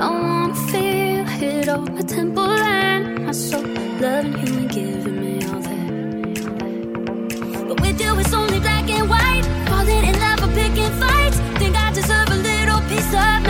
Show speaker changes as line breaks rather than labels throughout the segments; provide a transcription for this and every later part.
I wanna
feel it
on my temple and my soul.
Loving you and giving me all that. But with you, it's only black and white. Falling in love or picking fights. Think I deserve a little piece of.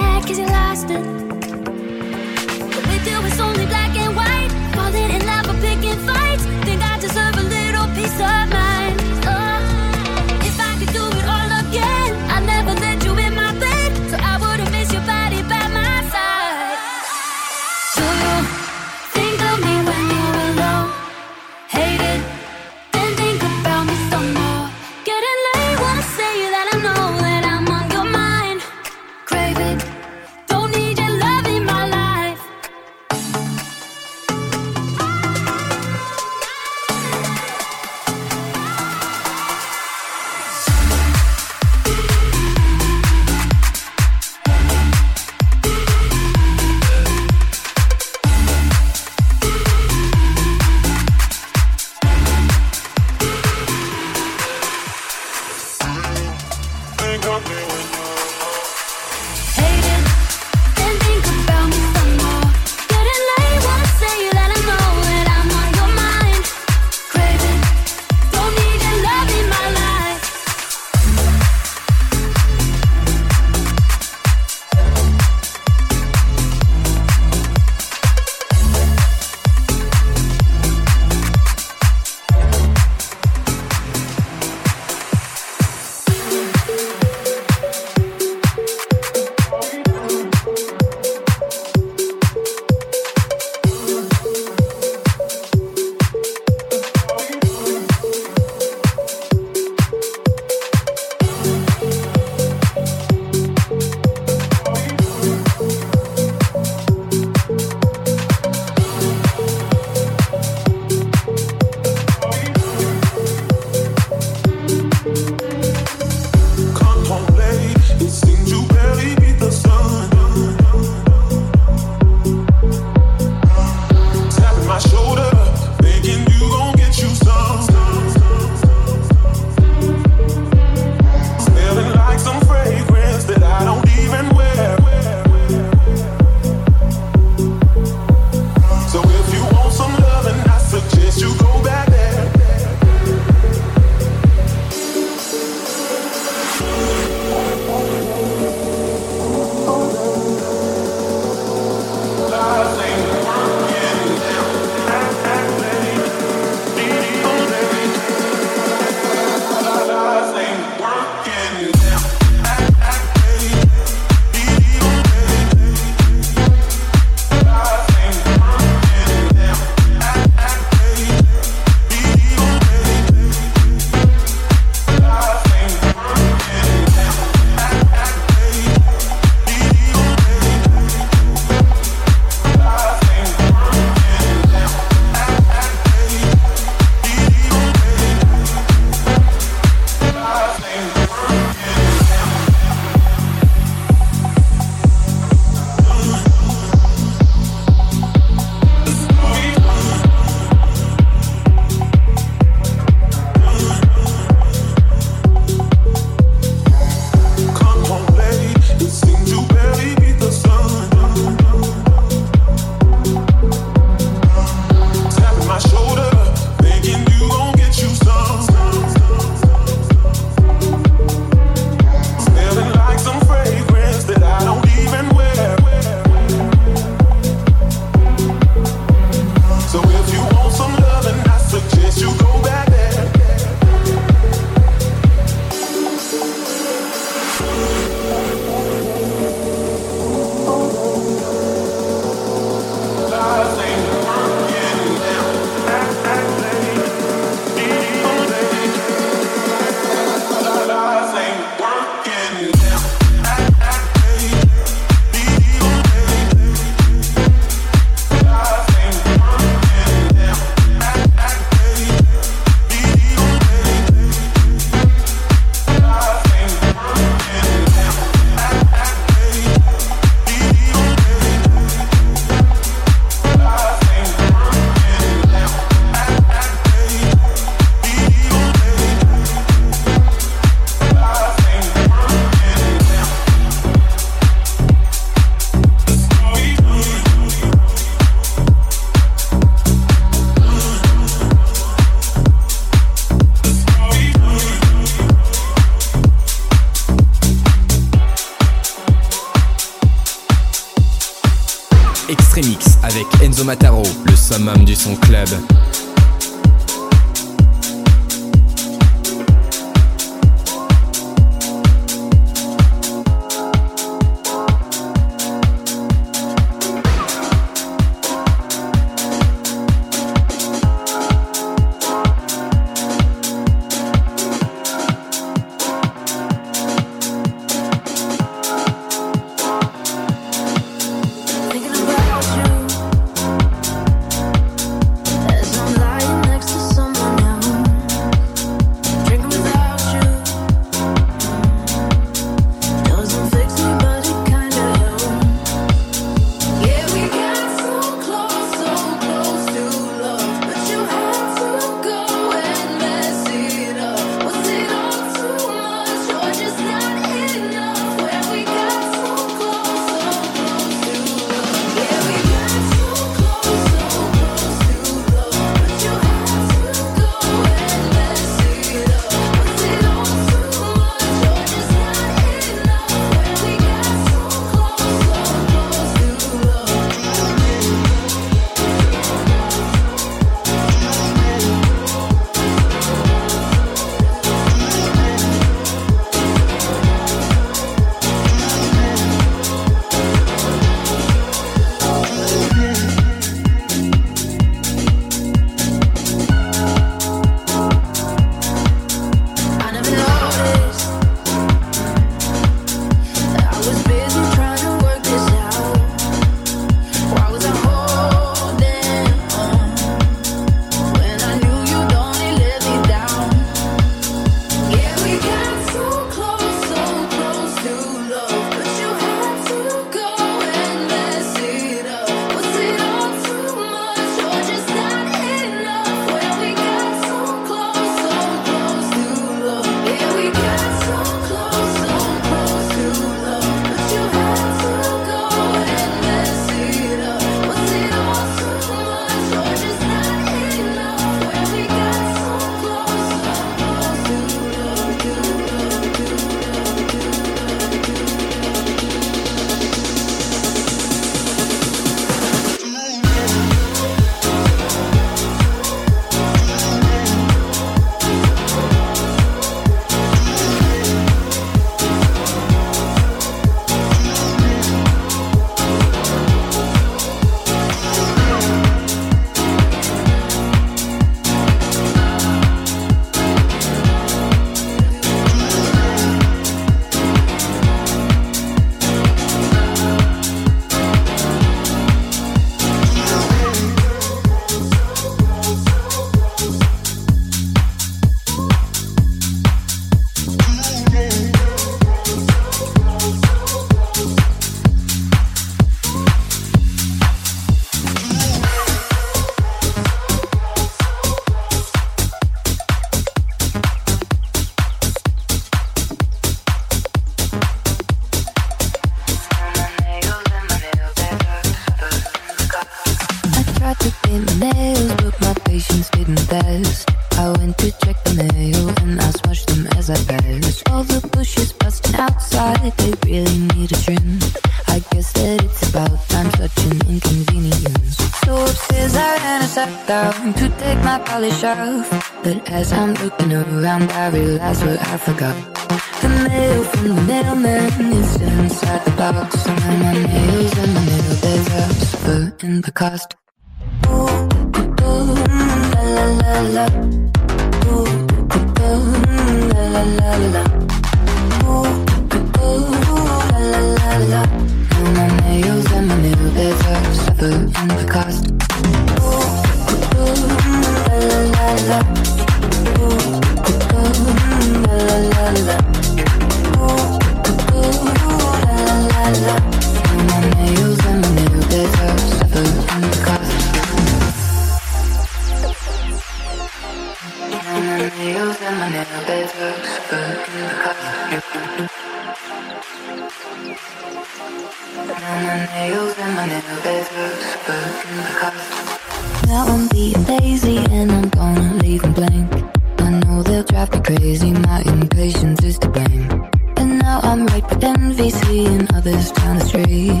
drive me crazy, my impatience is to blame. And now I'm right with NVC and others down the street.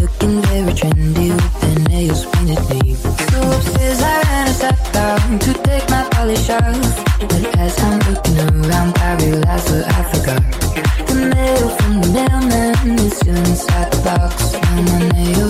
Looking very trendy with their nails painted deep. So upstairs I ran a step down to take my polish off. But as I'm looking around, I realize what I forgot. The mail from the mailman is still inside the box. Now my nail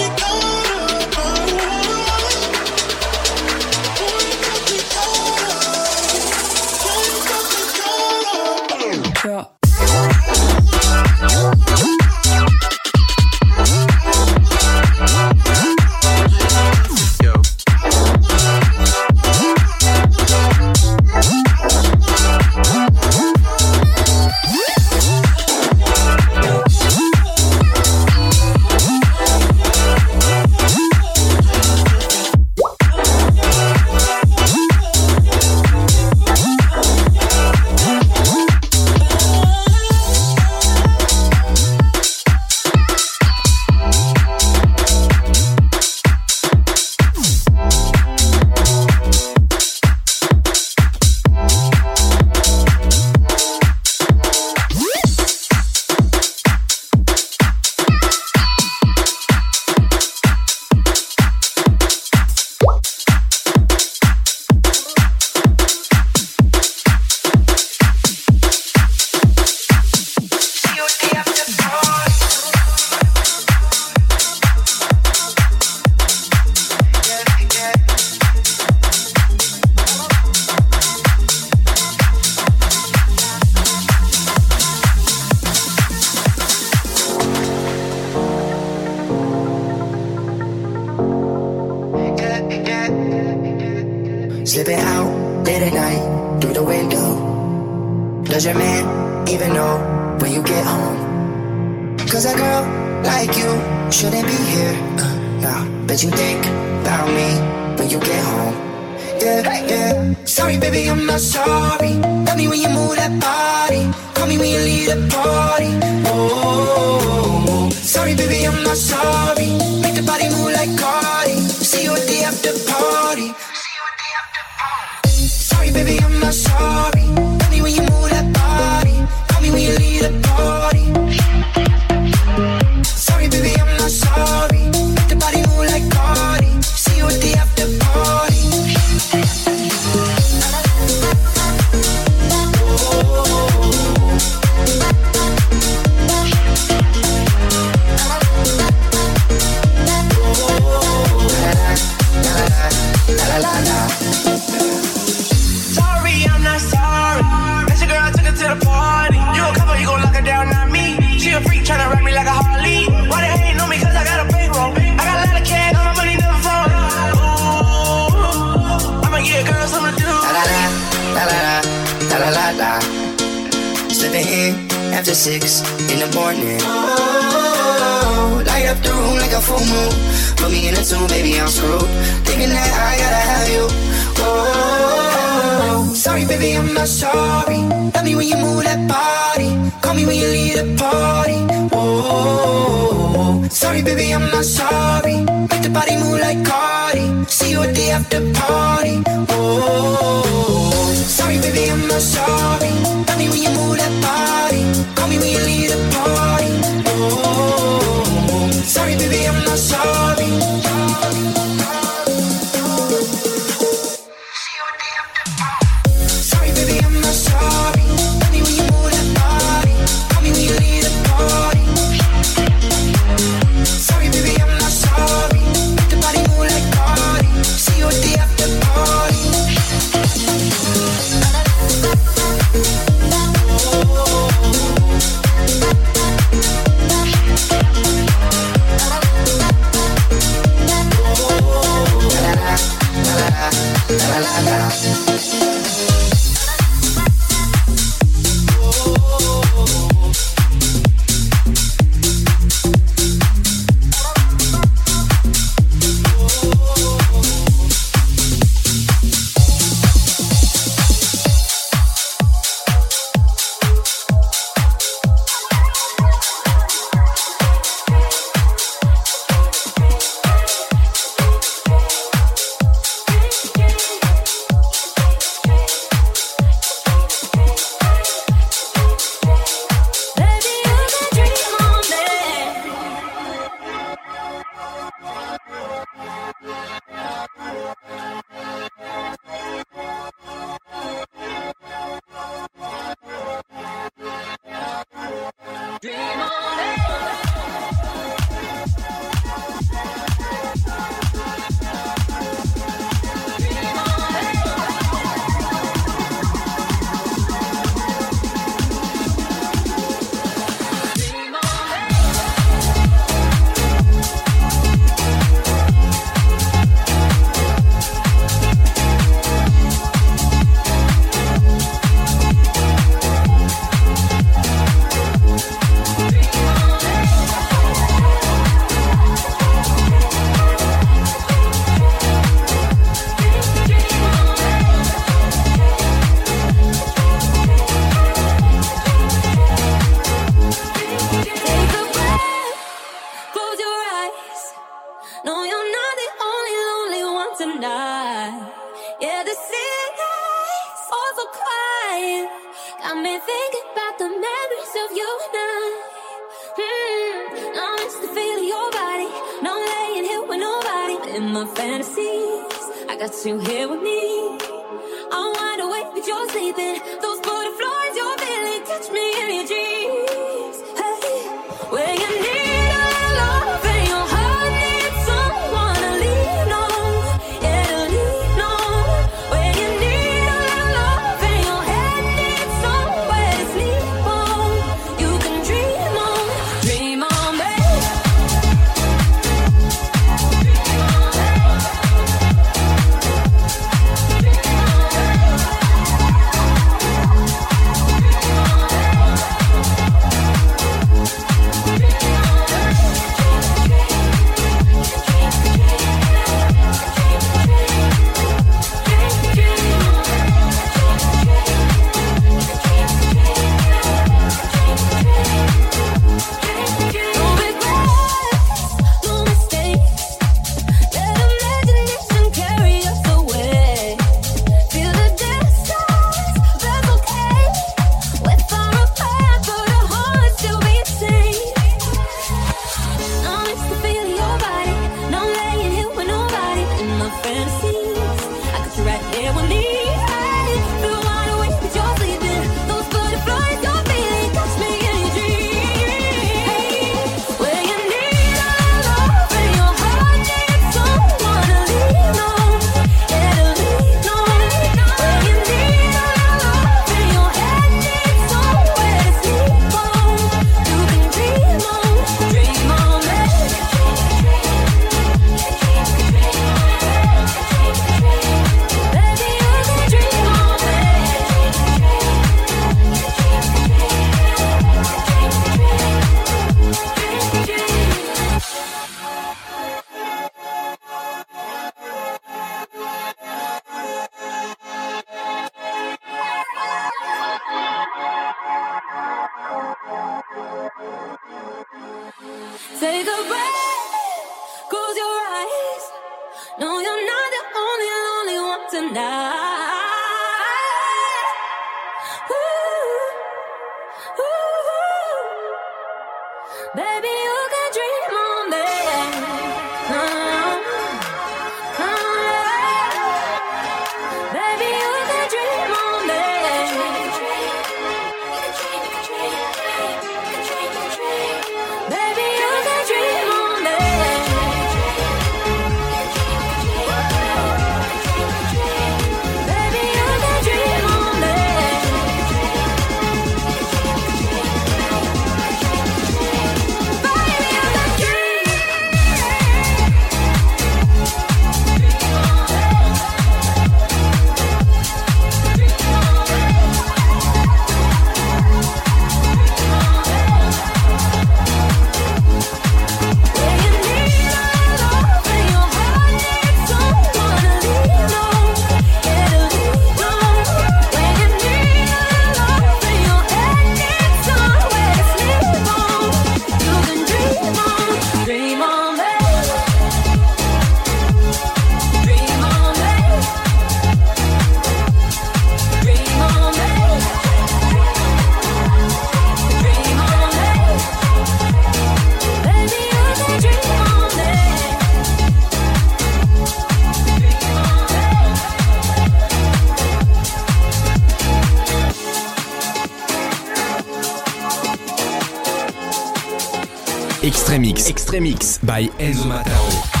Extreme X.
Extreme X by Enzo Mataro.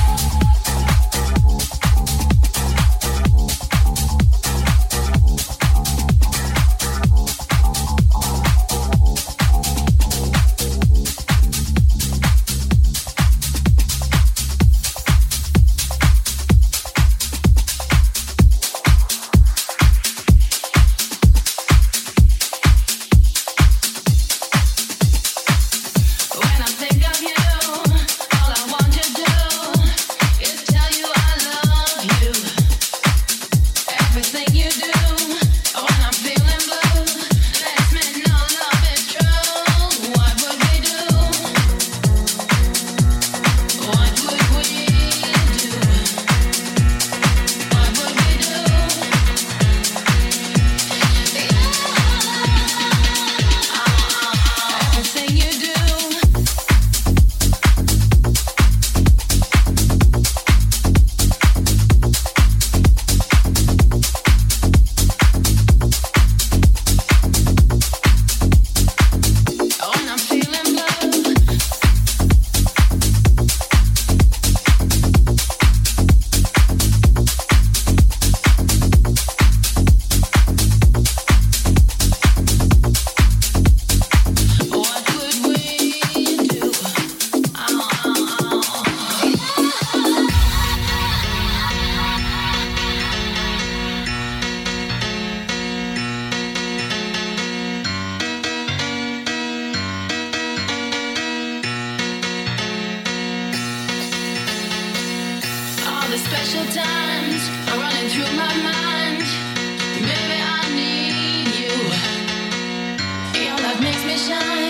Shine,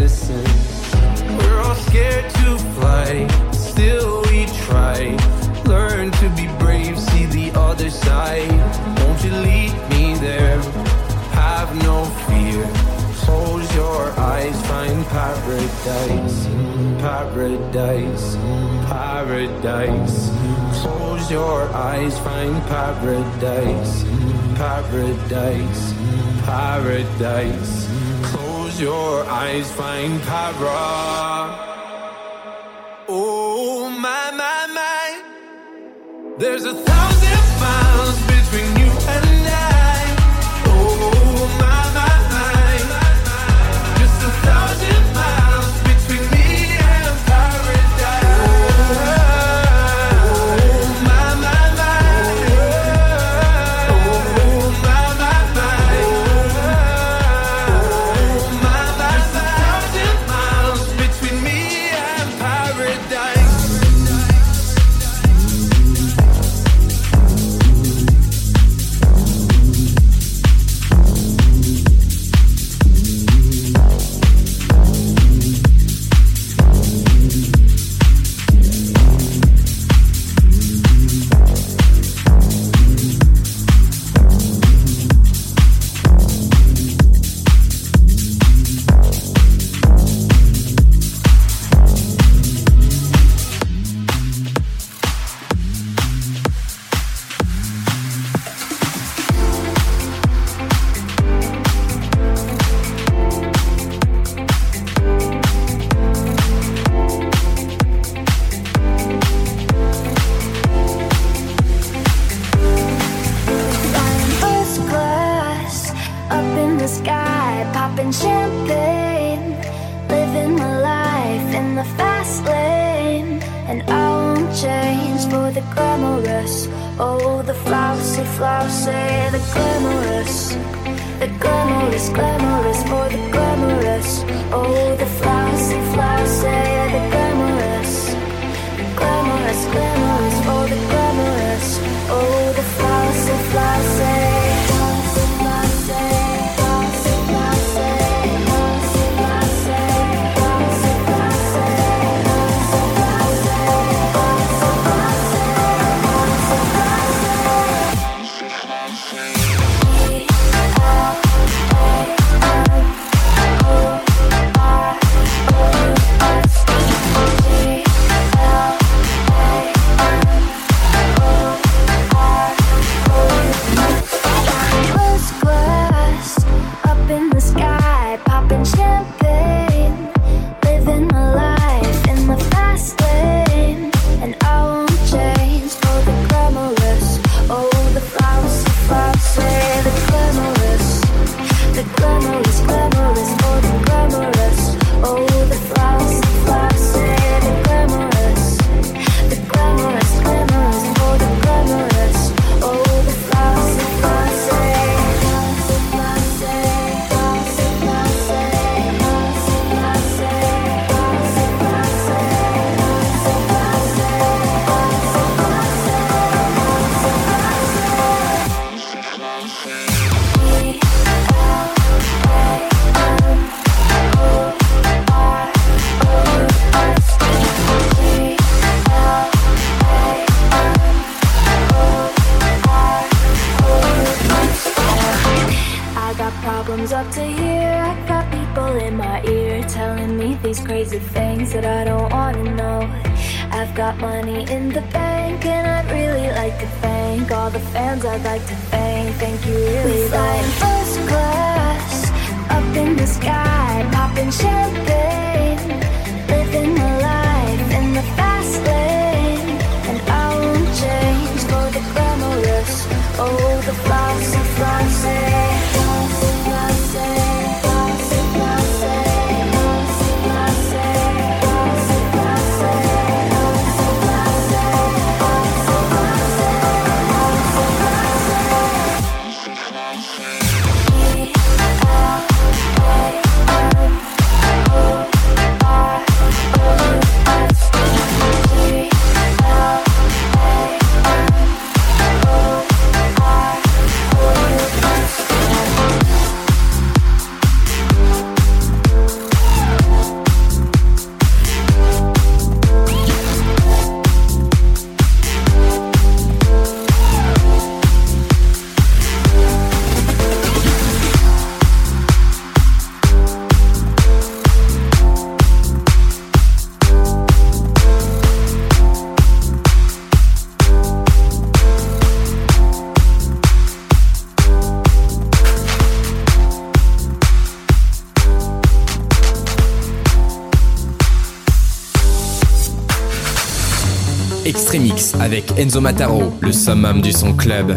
Listen. We're all scared to fly, still we try. Learn to be brave, see the other side. Won't you lead me there? Have no fear. Close your eyes, find paradise, paradise, paradise. Close your eyes, find paradise, paradise, paradise as your eyes find power. Oh, my, my, my. There's a thousand miles.
popping champagne, living my life in the fast lane. And I won't change for the glamorous. Oh, the flousy, flousy, the glamorous. The glamorous, glamorous, for the glamorous. Oh, the flousy, flousy, the glamorous. The glamorous, glamorous, for the glamorous. Oh, got money in the bank, and I'd really like to thank all the fans I'd like to thank.
avec Enzo Mataro, le summum du son club.